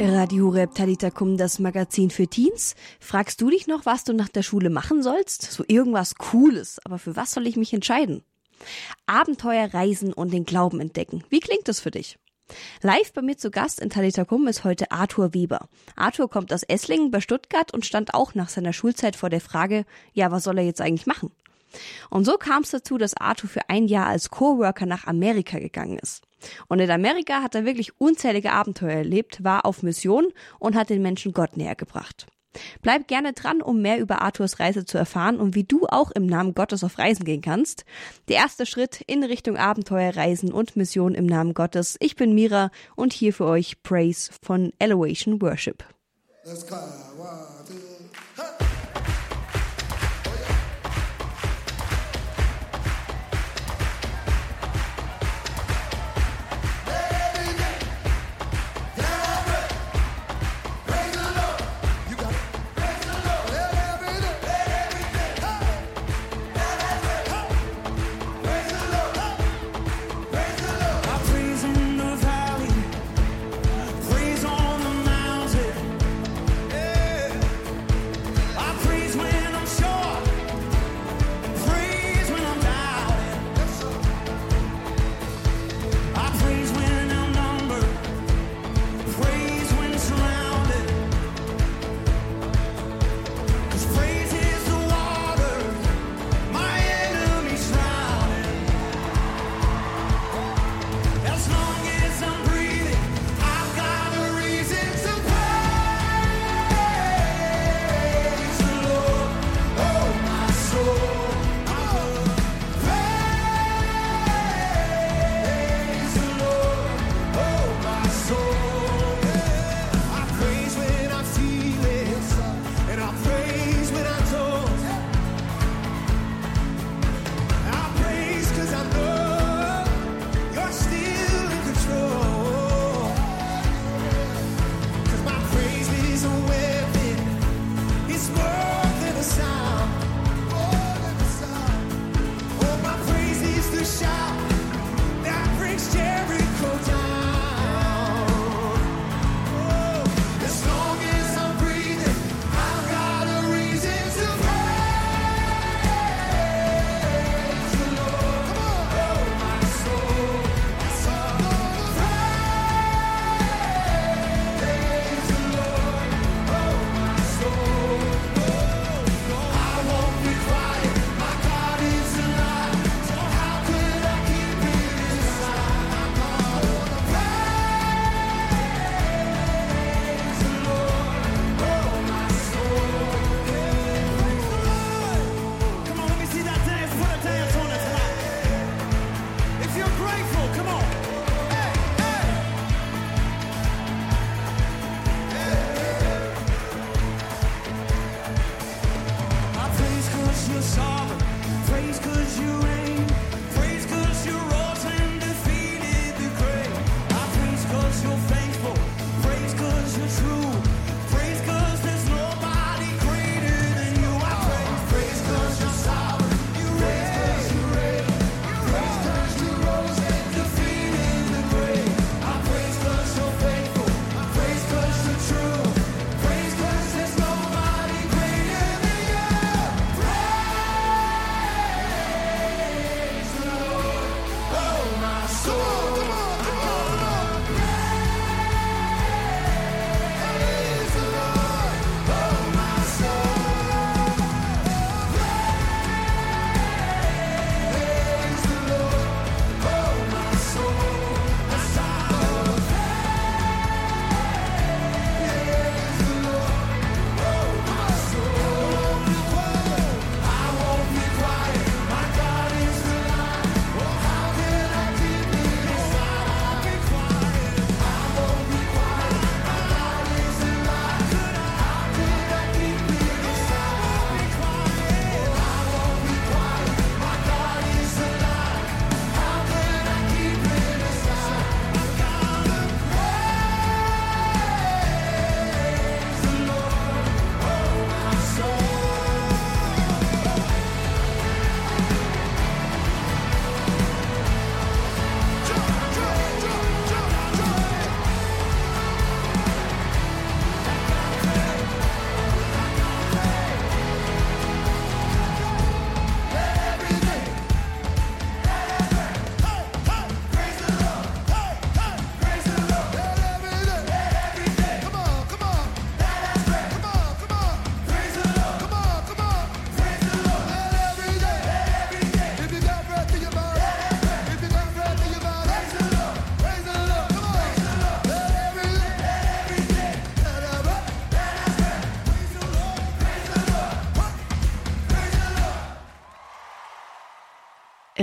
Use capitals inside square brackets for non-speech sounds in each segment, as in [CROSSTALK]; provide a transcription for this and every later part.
Radio Talitakum, das Magazin für Teens. Fragst du dich noch, was du nach der Schule machen sollst? So irgendwas Cooles. Aber für was soll ich mich entscheiden? Abenteuer reisen und den Glauben entdecken. Wie klingt das für dich? Live bei mir zu Gast in Talitakum ist heute Arthur Weber. Arthur kommt aus Esslingen bei Stuttgart und stand auch nach seiner Schulzeit vor der Frage, ja, was soll er jetzt eigentlich machen? Und so kam es dazu, dass Arthur für ein Jahr als Coworker nach Amerika gegangen ist. Und in Amerika hat er wirklich unzählige Abenteuer erlebt, war auf Mission und hat den Menschen Gott näher gebracht. Bleib gerne dran, um mehr über Arthurs Reise zu erfahren und wie du auch im Namen Gottes auf Reisen gehen kannst. Der erste Schritt in Richtung Abenteuer, Reisen und Mission im Namen Gottes. Ich bin Mira und hier für euch Praise von Elevation Worship. Let's go.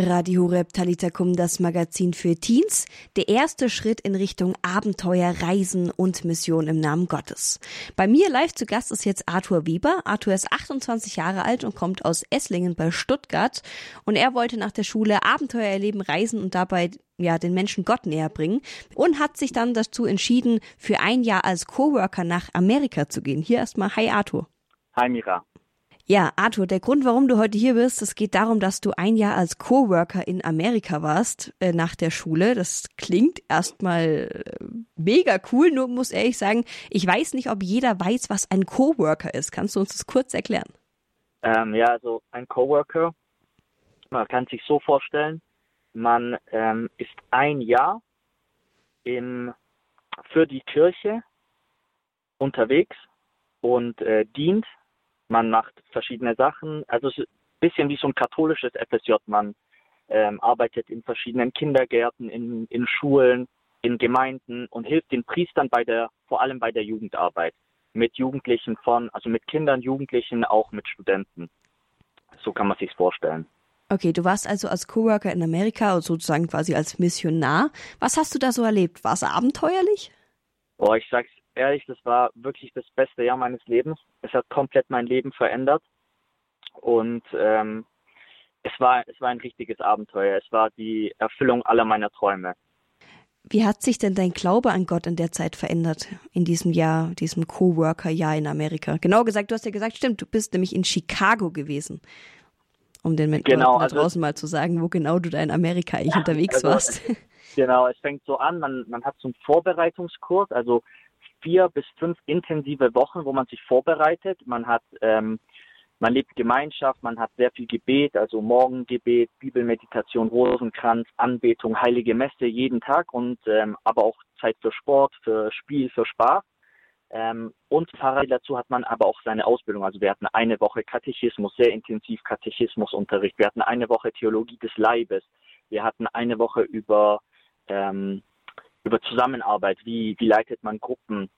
Radio Horeb Talitakum, das Magazin für Teens. Der erste Schritt in Richtung Abenteuer, Reisen und Mission im Namen Gottes. Bei mir live zu Gast ist jetzt Arthur Weber. Arthur ist 28 Jahre alt und kommt aus Esslingen bei Stuttgart. Und er wollte nach der Schule Abenteuer erleben, reisen und dabei ja, den Menschen Gott näher bringen und hat sich dann dazu entschieden, für ein Jahr als Coworker nach Amerika zu gehen. Hier erstmal, hi Arthur. Hi Mira. Ja, Arthur, der Grund, warum du heute hier bist, es geht darum, dass du ein Jahr als Coworker in Amerika warst äh, nach der Schule. Das klingt erstmal äh, mega cool, nur muss ehrlich sagen, ich weiß nicht, ob jeder weiß, was ein Coworker ist. Kannst du uns das kurz erklären? Ähm, ja, also ein Coworker, man kann sich so vorstellen, man ähm, ist ein Jahr im, für die Kirche unterwegs und äh, dient man macht verschiedene Sachen. Also es ist ein bisschen wie so ein katholisches FSJ. Man ähm, arbeitet in verschiedenen Kindergärten, in, in Schulen, in Gemeinden und hilft den Priestern bei der, vor allem bei der Jugendarbeit. Mit Jugendlichen von, also mit Kindern, Jugendlichen, auch mit Studenten. So kann man sich's vorstellen. Okay, du warst also als Coworker in Amerika und sozusagen quasi als Missionar. Was hast du da so erlebt? War es abenteuerlich? Oh, ich sag's ehrlich, das war wirklich das beste Jahr meines Lebens. Es hat komplett mein Leben verändert. Und ähm, es war, es war ein richtiges Abenteuer. Es war die Erfüllung aller meiner Träume. Wie hat sich denn dein Glaube an Gott in der Zeit verändert, in diesem Jahr, diesem Coworker-Jahr in Amerika? Genau gesagt, du hast ja gesagt, stimmt, du bist nämlich in Chicago gewesen. Um den Menschen genau, da also, draußen mal zu sagen, wo genau du da in Amerika eigentlich [LAUGHS] unterwegs also, warst. Genau, es fängt so an, man, man hat so einen Vorbereitungskurs, also vier bis fünf intensive Wochen, wo man sich vorbereitet. Man hat, ähm, man lebt Gemeinschaft, man hat sehr viel Gebet, also Morgengebet, Bibelmeditation, Rosenkranz, Anbetung, heilige Messe jeden Tag und ähm, aber auch Zeit für Sport, für Spiel, für Spaß. Ähm, und parallel dazu hat man aber auch seine Ausbildung. Also wir hatten eine Woche Katechismus, sehr intensiv Katechismusunterricht. Wir hatten eine Woche Theologie des Leibes. Wir hatten eine Woche über ähm, über Zusammenarbeit, wie, wie leitet man Gruppen.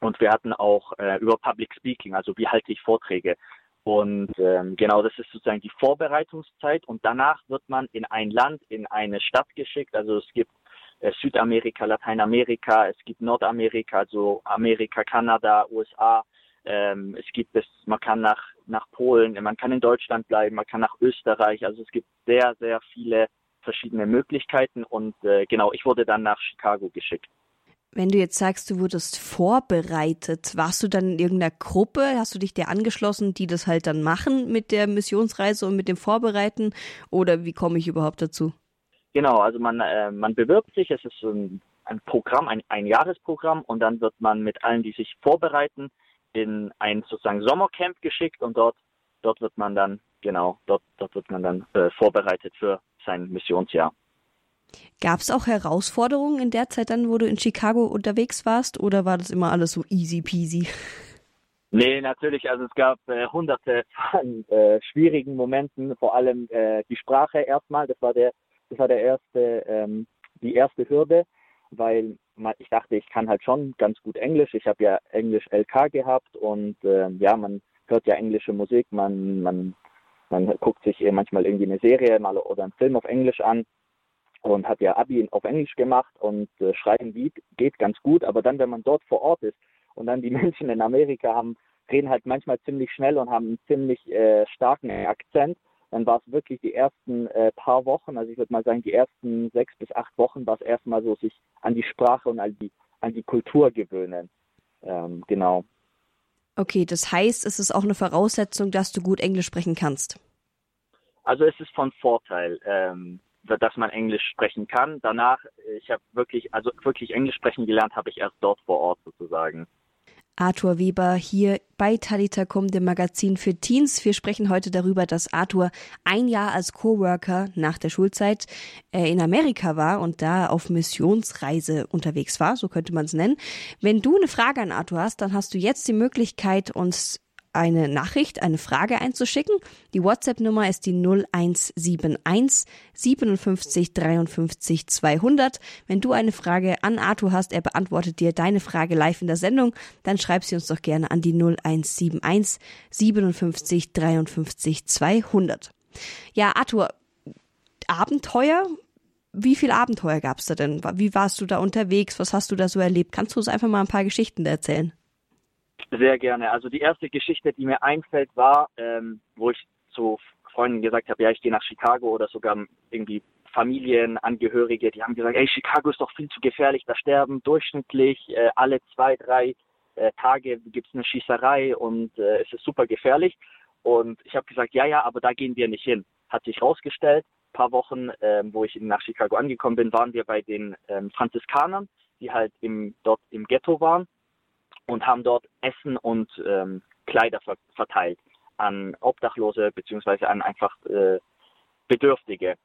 Und wir hatten auch äh, über Public Speaking, also wie halte ich Vorträge. Und ähm, genau, das ist sozusagen die Vorbereitungszeit. Und danach wird man in ein Land, in eine Stadt geschickt. Also es gibt äh, Südamerika, Lateinamerika, es gibt Nordamerika, also Amerika, Kanada, USA. Ähm, es gibt es, man kann nach nach Polen, man kann in Deutschland bleiben, man kann nach Österreich. Also es gibt sehr sehr viele verschiedene Möglichkeiten und äh, genau, ich wurde dann nach Chicago geschickt. Wenn du jetzt sagst, du wurdest vorbereitet, warst du dann in irgendeiner Gruppe? Hast du dich der angeschlossen, die das halt dann machen mit der Missionsreise und mit dem Vorbereiten? Oder wie komme ich überhaupt dazu? Genau, also man, äh, man bewirbt sich, es ist ein, ein Programm, ein, ein Jahresprogramm und dann wird man mit allen, die sich vorbereiten, in ein sozusagen Sommercamp geschickt und dort, dort wird man dann, genau, dort, dort wird man dann äh, vorbereitet für sein Missionsjahr. Gab es auch Herausforderungen in der Zeit dann, wo du in Chicago unterwegs warst, oder war das immer alles so easy peasy? [LAUGHS] Nee, natürlich. Also es gab äh, hunderte von äh, schwierigen Momenten, vor allem äh, die Sprache erstmal. Das war der, das war der erste, ähm, die erste Hürde, weil ich dachte, ich kann halt schon ganz gut Englisch. Ich habe ja Englisch LK gehabt und äh, ja, man hört ja englische Musik, man, man man guckt sich manchmal irgendwie eine Serie mal oder einen Film auf Englisch an und hat ja Abi auf Englisch gemacht und äh, schreiben geht, geht ganz gut, aber dann, wenn man dort vor Ort ist und dann die [LAUGHS] Menschen in Amerika haben, reden halt manchmal ziemlich schnell und haben einen ziemlich äh, starken Akzent, dann war es wirklich die ersten äh, paar Wochen, also ich würde mal sagen, die ersten sechs bis acht Wochen war es erstmal so, sich an die Sprache und an die, an die Kultur gewöhnen. Ähm, genau. Okay, das heißt, es ist auch eine Voraussetzung, dass du gut Englisch sprechen kannst. Also es ist von Vorteil, ähm, dass man Englisch sprechen kann. Danach, ich habe wirklich, also wirklich Englisch sprechen gelernt, habe ich erst dort vor Ort sozusagen. Arthur Weber hier bei Talitakum, dem Magazin für Teens. Wir sprechen heute darüber, dass Arthur ein Jahr als Coworker nach der Schulzeit äh, in Amerika war und da auf Missionsreise unterwegs war, so könnte man es nennen. Wenn du eine Frage an Arthur hast, dann hast du jetzt die Möglichkeit, uns eine Nachricht, eine Frage einzuschicken. Die WhatsApp-Nummer ist die 0171 57 53 200. Wenn du eine Frage an Arthur hast, er beantwortet dir deine Frage live in der Sendung, dann schreib sie uns doch gerne an die 0171 57 53 200. Ja, Arthur, Abenteuer. Wie viel Abenteuer gab es da denn? Wie warst du da unterwegs? Was hast du da so erlebt? Kannst du uns einfach mal ein paar Geschichten erzählen? Sehr gerne. Also die erste Geschichte, die mir einfällt, war, ähm, wo ich zu Freunden gesagt habe, ja, ich gehe nach Chicago oder sogar irgendwie Familienangehörige, die haben gesagt, ey, Chicago ist doch viel zu gefährlich, da sterben durchschnittlich äh, alle zwei, drei äh, Tage gibt es eine Schießerei und äh, es ist super gefährlich. Und ich habe gesagt, ja, ja, aber da gehen wir nicht hin. Hat sich rausgestellt, paar Wochen, ähm, wo ich nach Chicago angekommen bin, waren wir bei den ähm, Franziskanern, die halt im, dort im Ghetto waren und haben dort Essen und ähm, Kleider ver verteilt an Obdachlose beziehungsweise an einfach äh, Bedürftige.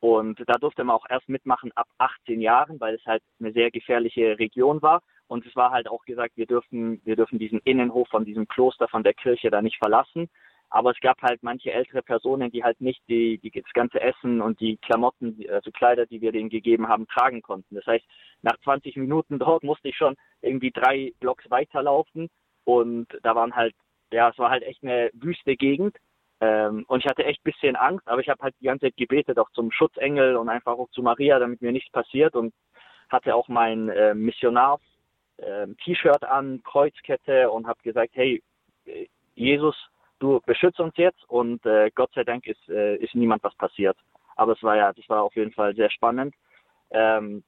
Und da durfte man auch erst mitmachen ab 18 Jahren, weil es halt eine sehr gefährliche Region war. Und es war halt auch gesagt, wir dürfen, wir dürfen diesen Innenhof von diesem Kloster, von der Kirche da nicht verlassen. Aber es gab halt manche ältere Personen, die halt nicht die, die das ganze Essen und die Klamotten, also Kleider, die wir denen gegeben haben, tragen konnten. Das heißt, nach 20 Minuten dort musste ich schon irgendwie drei Blocks weiterlaufen und da waren halt, ja, es war halt echt eine wüste Gegend. Ähm, und ich hatte echt bisschen Angst, aber ich habe halt die ganze Zeit gebetet, auch zum Schutzengel und einfach auch zu Maria, damit mir nichts passiert und hatte auch mein äh, Missionars-T-Shirt ähm, an, Kreuzkette und habe gesagt, hey, Jesus, du beschützt uns jetzt und äh, Gott sei Dank ist, äh, ist niemand was passiert. Aber es war ja, das war auf jeden Fall sehr spannend. Ähm,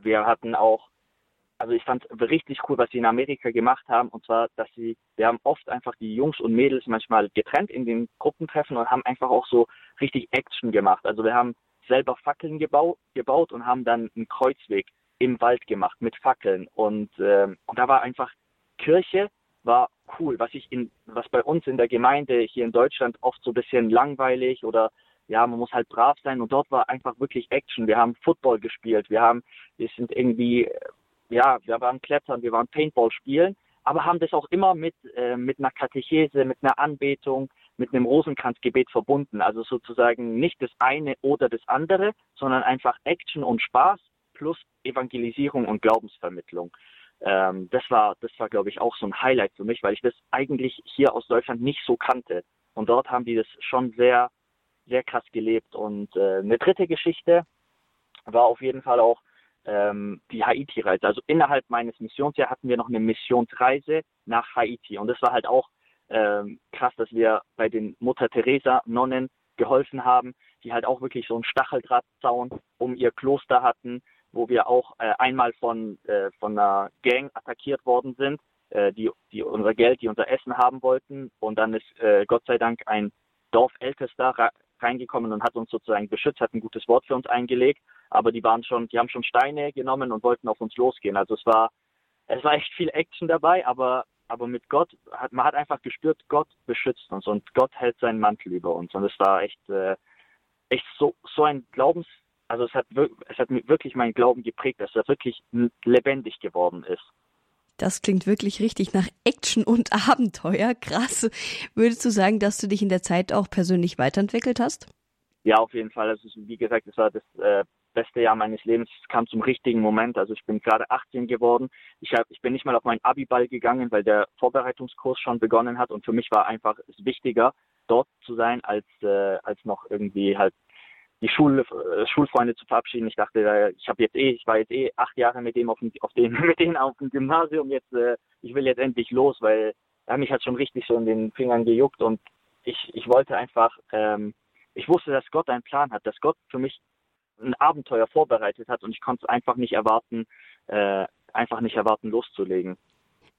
wir hatten auch, also ich fand richtig cool, was sie in Amerika gemacht haben, und zwar, dass sie, wir haben oft einfach die Jungs und Mädels manchmal getrennt in den Gruppentreffen und haben einfach auch so richtig Action gemacht. Also wir haben selber Fackeln gebaut, gebaut und haben dann einen Kreuzweg im Wald gemacht mit Fackeln und, äh, und da war einfach Kirche war cool. Was ich in, was bei uns in der Gemeinde hier in Deutschland oft so ein bisschen langweilig oder ja, man muss halt brav sein und dort war einfach wirklich Action. Wir haben Football gespielt, wir haben, wir sind irgendwie, ja, wir waren Klettern, wir waren Paintball spielen, aber haben das auch immer mit, äh, mit einer Katechese, mit einer Anbetung, mit einem Rosenkranzgebet verbunden. Also sozusagen nicht das eine oder das andere, sondern einfach Action und Spaß plus Evangelisierung und Glaubensvermittlung ähm, das war, das war, glaube ich, auch so ein Highlight für mich, weil ich das eigentlich hier aus Deutschland nicht so kannte. Und dort haben die das schon sehr, sehr krass gelebt. Und äh, eine dritte Geschichte war auf jeden Fall auch ähm, die Haiti-Reise. Also innerhalb meines Missionsjahres hatten wir noch eine Missionsreise nach Haiti. Und das war halt auch ähm, krass, dass wir bei den Mutter Teresa Nonnen geholfen haben, die halt auch wirklich so einen Stacheldrahtzaun um ihr Kloster hatten, wo wir auch äh, einmal von, äh, von einer Gang attackiert worden sind, äh, die, die unser Geld, die unser Essen haben wollten. Und dann ist äh, Gott sei Dank ein Dorfältester reingekommen und hat uns sozusagen beschützt, hat ein gutes Wort für uns eingelegt. Aber die waren schon, die haben schon Steine genommen und wollten auf uns losgehen. Also es war, es war echt viel Action dabei, aber aber mit Gott hat man hat einfach gespürt, Gott beschützt uns und Gott hält seinen Mantel über uns und es war echt äh, echt so so ein Glaubens also es hat, es hat wirklich meinen Glauben geprägt, dass er wirklich lebendig geworden ist. Das klingt wirklich richtig nach Action und [LAUGHS] Abenteuer. Krass. Würdest du sagen, dass du dich in der Zeit auch persönlich weiterentwickelt hast? Ja, auf jeden Fall. Also wie gesagt, es war das äh, beste Jahr meines Lebens. Es kam zum richtigen Moment. Also ich bin gerade 18 geworden. Ich, hab, ich bin nicht mal auf meinen Abiball gegangen, weil der Vorbereitungskurs schon begonnen hat. Und für mich war einfach es wichtiger, dort zu sein, als, äh, als noch irgendwie halt die Schul, äh, Schulfreunde zu verabschieden. Ich dachte, ich habe jetzt eh, ich war jetzt eh acht Jahre mit dem auf dem, auf dem, [LAUGHS] mit denen auf dem Gymnasium. Jetzt, äh, ich will jetzt endlich los, weil er mich hat schon richtig so in den Fingern gejuckt und ich, ich wollte einfach, ähm, ich wusste, dass Gott einen Plan hat, dass Gott für mich ein Abenteuer vorbereitet hat und ich konnte es einfach nicht erwarten, äh, einfach nicht erwarten, loszulegen.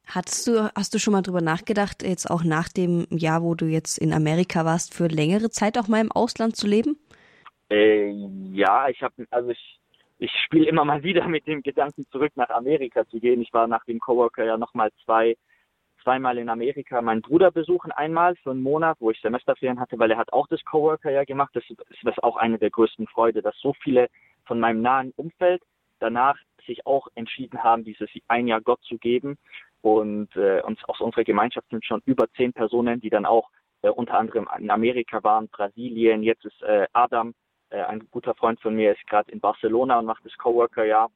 Hattest du, hast du schon mal drüber nachgedacht, jetzt auch nach dem Jahr, wo du jetzt in Amerika warst, für längere Zeit auch mal im Ausland zu leben? Äh, ja, ich habe, also ich, ich spiele immer mal wieder mit dem Gedanken, zurück nach Amerika zu gehen. Ich war nach dem Coworker ja nochmal zwei, zweimal in Amerika meinen Bruder besuchen, einmal für einen Monat, wo ich Semesterferien hatte, weil er hat auch das Coworker ja gemacht. Das ist das auch eine der größten Freude, dass so viele von meinem nahen Umfeld danach sich auch entschieden haben, dieses ein Jahr Gott zu geben. Und äh, uns aus unserer Gemeinschaft sind schon über zehn Personen, die dann auch äh, unter anderem in Amerika waren, Brasilien. Jetzt ist äh, Adam äh, ein guter Freund von mir ist gerade in Barcelona und macht das Coworker-Jahr.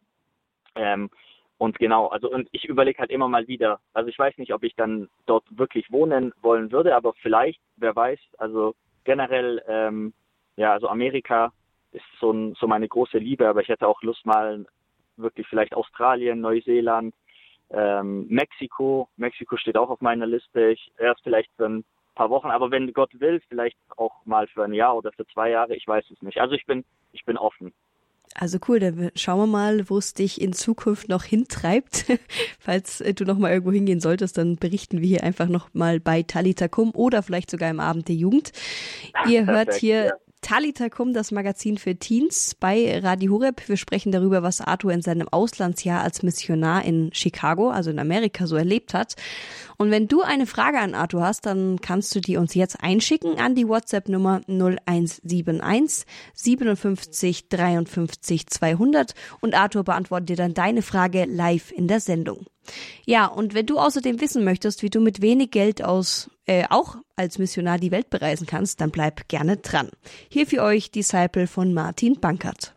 Ähm, und genau, also und ich überlege halt immer mal wieder, also ich weiß nicht, ob ich dann dort wirklich wohnen wollen würde, aber vielleicht, wer weiß, also generell, ähm, ja, also Amerika ist so, ein, so meine große Liebe, aber ich hätte auch Lust mal wirklich vielleicht Australien, Neuseeland, ähm, Mexiko. Mexiko steht auch auf meiner Liste. Ich erst vielleicht ein paar Wochen, aber wenn Gott will, vielleicht auch mal für ein Jahr oder für zwei Jahre, ich weiß es nicht. Also ich bin, ich bin offen. Also cool, dann schauen wir mal, wo es dich in Zukunft noch hintreibt. [LAUGHS] Falls äh, du noch mal irgendwo hingehen solltest, dann berichten wir hier einfach noch mal bei Talitakum oder vielleicht sogar im Abend der Jugend. Ihr hört Perfekt, hier ja. Talitakum, das Magazin für Teens bei Radio Hureb. Wir sprechen darüber, was Arthur in seinem Auslandsjahr als Missionar in Chicago, also in Amerika, so erlebt hat. Und wenn du eine Frage an Arthur hast, dann kannst du die uns jetzt einschicken an die WhatsApp-Nummer 0171 57 53 200 und Arthur beantwortet dir dann deine Frage live in der Sendung. Ja, und wenn du außerdem wissen möchtest, wie du mit wenig Geld aus äh, auch als Missionar die Welt bereisen kannst, dann bleib gerne dran. Hier für euch Disciple von Martin Bankert.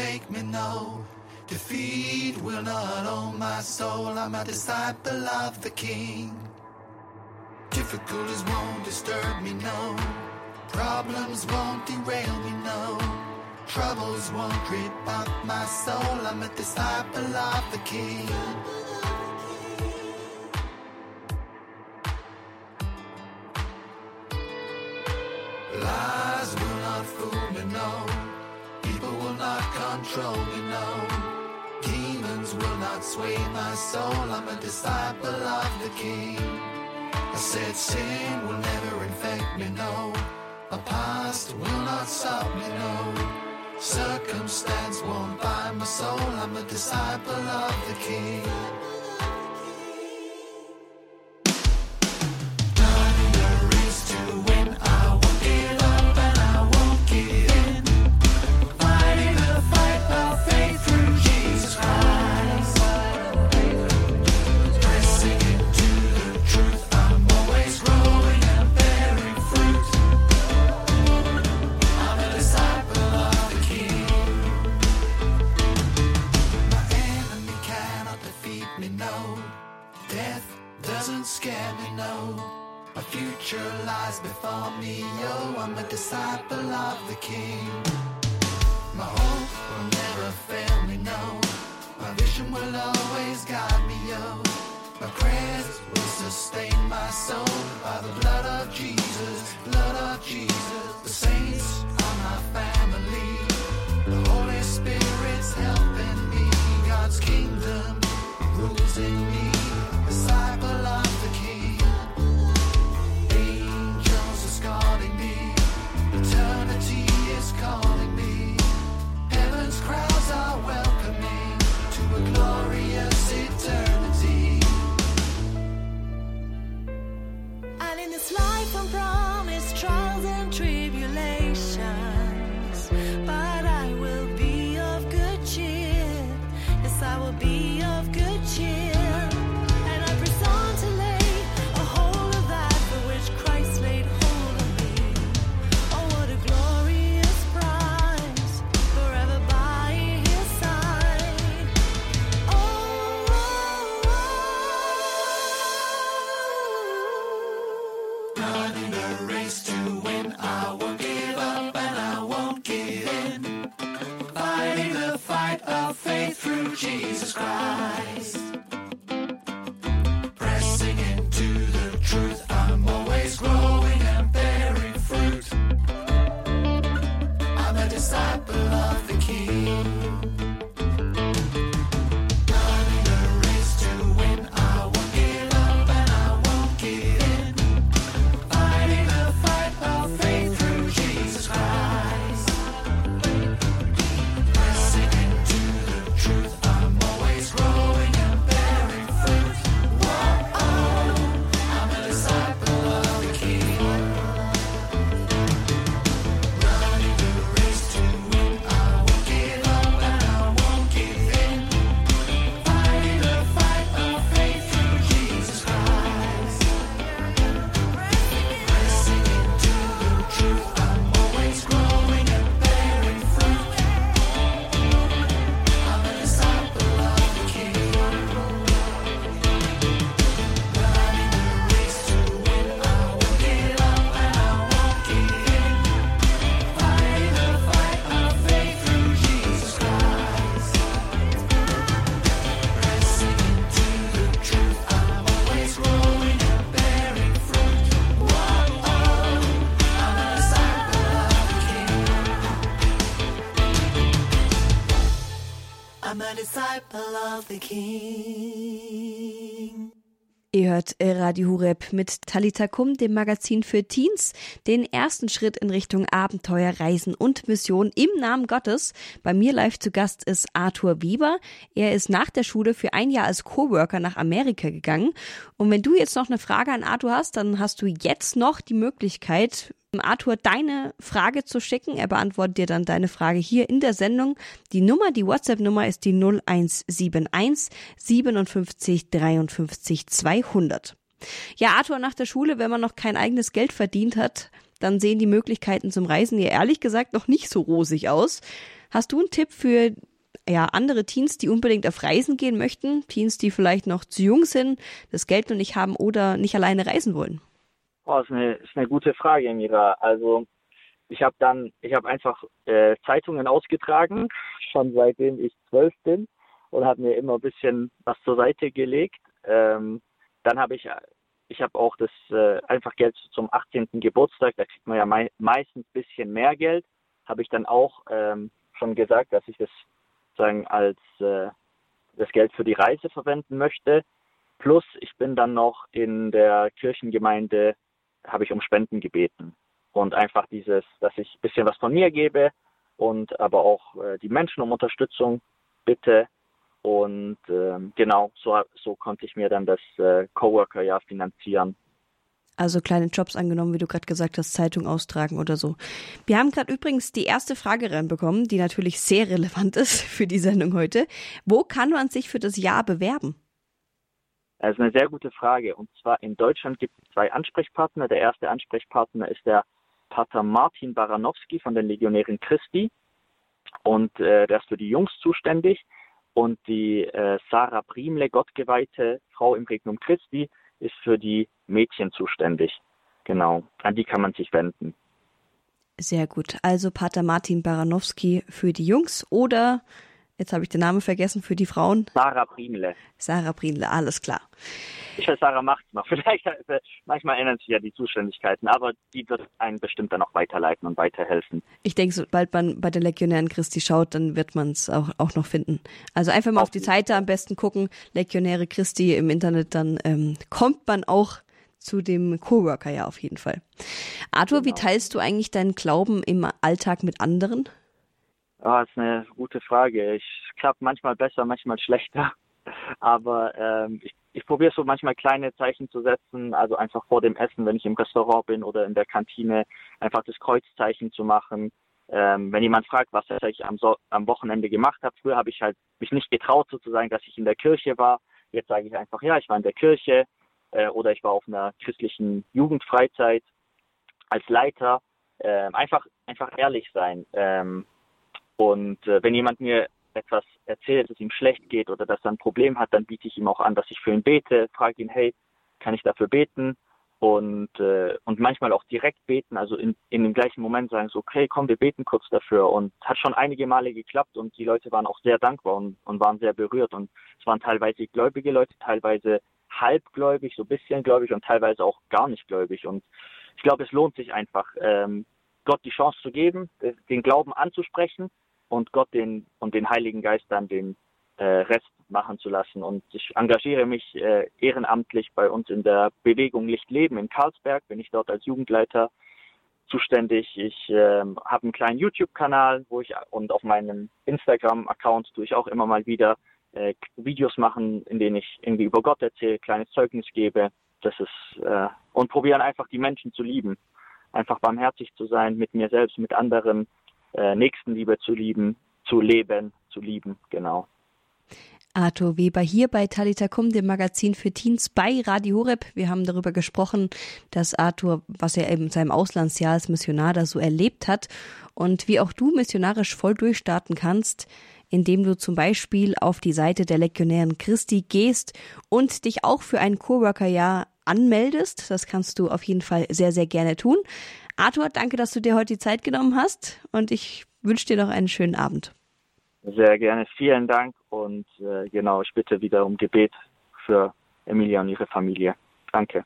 Won't me, no. Defeat will not own my soul. I'm a disciple of the King. Difficulties won't disturb me, no. Problems won't derail me, no. Troubles won't grip up my soul. I'm a disciple of the King. Control me, no. Demons will not sway my soul. I'm a disciple of the King. I said sin will never infect me, no. My past will not stop me, no. Circumstance won't bind my soul. I'm a disciple of the King. Ihr hört Radio Hureb mit Talita Kum, dem Magazin für Teens, den ersten Schritt in Richtung Abenteuer, Reisen und Mission im Namen Gottes. Bei mir live zu Gast ist Arthur Weber. Er ist nach der Schule für ein Jahr als Coworker nach Amerika gegangen. Und wenn du jetzt noch eine Frage an Arthur hast, dann hast du jetzt noch die Möglichkeit, Arthur deine Frage zu schicken. Er beantwortet dir dann deine Frage hier in der Sendung. Die Nummer, die WhatsApp-Nummer ist die 0171 57 53 200. Ja, Arthur, nach der Schule, wenn man noch kein eigenes Geld verdient hat, dann sehen die Möglichkeiten zum Reisen ja ehrlich gesagt noch nicht so rosig aus. Hast du einen Tipp für ja, andere Teens, die unbedingt auf Reisen gehen möchten? Teens, die vielleicht noch zu jung sind, das Geld noch nicht haben oder nicht alleine reisen wollen? Oh, ist eine, ist eine gute Frage, Mira. Also ich habe dann, ich habe einfach äh, Zeitungen ausgetragen, schon seitdem ich zwölf bin und habe mir immer ein bisschen was zur Seite gelegt. Ähm, dann habe ich, ich habe auch das äh, einfach Geld zum 18. Geburtstag, da kriegt man ja mei meistens ein bisschen mehr Geld, habe ich dann auch ähm, schon gesagt, dass ich das sagen als äh, das Geld für die Reise verwenden möchte. Plus ich bin dann noch in der Kirchengemeinde habe ich um Spenden gebeten. Und einfach dieses, dass ich ein bisschen was von mir gebe und aber auch äh, die Menschen um Unterstützung bitte. Und ähm, genau, so, so konnte ich mir dann das äh, Coworker-Jahr finanzieren. Also kleine Jobs angenommen, wie du gerade gesagt hast, Zeitung austragen oder so. Wir haben gerade übrigens die erste Frage reinbekommen, die natürlich sehr relevant [LAUGHS] ist für die Sendung heute. Wo kann man sich für das Jahr bewerben? Das ist eine sehr gute Frage. Und zwar in Deutschland gibt es zwei Ansprechpartner. Der erste Ansprechpartner ist der Pater Martin Baranowski von den Legionären Christi. Und äh, der ist für die Jungs zuständig. Und die äh, Sarah Primle, gottgeweihte Frau im Regnum Christi, ist für die Mädchen zuständig. Genau, an die kann man sich wenden. Sehr gut. Also Pater Martin Baranowski für die Jungs oder Jetzt habe ich den Namen vergessen für die Frauen. Sarah Primle. Sarah Primle, alles klar. Ich weiß, Sarah macht es noch. [LAUGHS] Vielleicht, äh, manchmal ändern sich ja die Zuständigkeiten, aber die wird einen bestimmt dann auch weiterleiten und weiterhelfen. Ich denke, sobald man bei der Legionären Christi schaut, dann wird man es auch, auch noch finden. Also einfach mal auf, auf die Seite am besten gucken, Legionäre Christi im Internet, dann ähm, kommt man auch zu dem Coworker ja auf jeden Fall. Arthur, genau. wie teilst du eigentlich deinen Glauben im Alltag mit anderen? Ah, ist eine gute Frage. Ich klappt manchmal besser, manchmal schlechter. [LAUGHS] Aber ähm, ich, ich probiere so manchmal kleine Zeichen zu setzen, also einfach vor dem Essen, wenn ich im Restaurant bin oder in der Kantine, einfach das Kreuzzeichen zu machen. Ähm, wenn jemand fragt, was ich am, so am Wochenende gemacht habe, früher habe ich halt mich nicht getraut sozusagen, dass ich in der Kirche war. Jetzt sage ich einfach, ja, ich war in der Kirche äh, oder ich war auf einer christlichen Jugendfreizeit als Leiter. Ähm, einfach, einfach ehrlich sein. Ähm, und äh, wenn jemand mir etwas erzählt, dass es ihm schlecht geht oder dass er ein Problem hat, dann biete ich ihm auch an, dass ich für ihn bete, frage ihn, hey, kann ich dafür beten? Und, äh, und manchmal auch direkt beten, also in, in dem gleichen Moment sagen so, okay, komm, wir beten kurz dafür. Und hat schon einige Male geklappt und die Leute waren auch sehr dankbar und, und waren sehr berührt. Und es waren teilweise gläubige Leute, teilweise halbgläubig, so ein bisschen gläubig und teilweise auch gar nicht gläubig. Und ich glaube, es lohnt sich einfach, ähm, Gott die Chance zu geben, den Glauben anzusprechen und Gott den und den Heiligen Geist dann den äh, Rest machen zu lassen. Und ich engagiere mich äh, ehrenamtlich bei uns in der Bewegung Licht Leben in Karlsberg, bin ich dort als Jugendleiter zuständig. Ich äh, habe einen kleinen YouTube-Kanal, wo ich und auf meinem Instagram-Account tue ich auch immer mal wieder äh, Videos machen, in denen ich irgendwie über Gott erzähle, kleines Zeugnis gebe. Das ist äh, und probieren einfach die Menschen zu lieben, einfach barmherzig zu sein mit mir selbst, mit anderen äh, Nächstenliebe zu lieben, zu leben, zu lieben, genau. Arthur Weber hier bei Talita Kum, dem Magazin für Teens bei Radio Horeb. Wir haben darüber gesprochen, dass Arthur, was er eben in seinem Auslandsjahr als Missionar da so erlebt hat und wie auch du missionarisch voll durchstarten kannst, indem du zum Beispiel auf die Seite der Legionären Christi gehst und dich auch für ein Coworker-Jahr anmeldest. Das kannst du auf jeden Fall sehr, sehr gerne tun. Arthur, danke, dass du dir heute die Zeit genommen hast und ich wünsche dir noch einen schönen Abend. Sehr gerne, vielen Dank und äh, genau, ich bitte wieder um Gebet für Emilia und ihre Familie. Danke.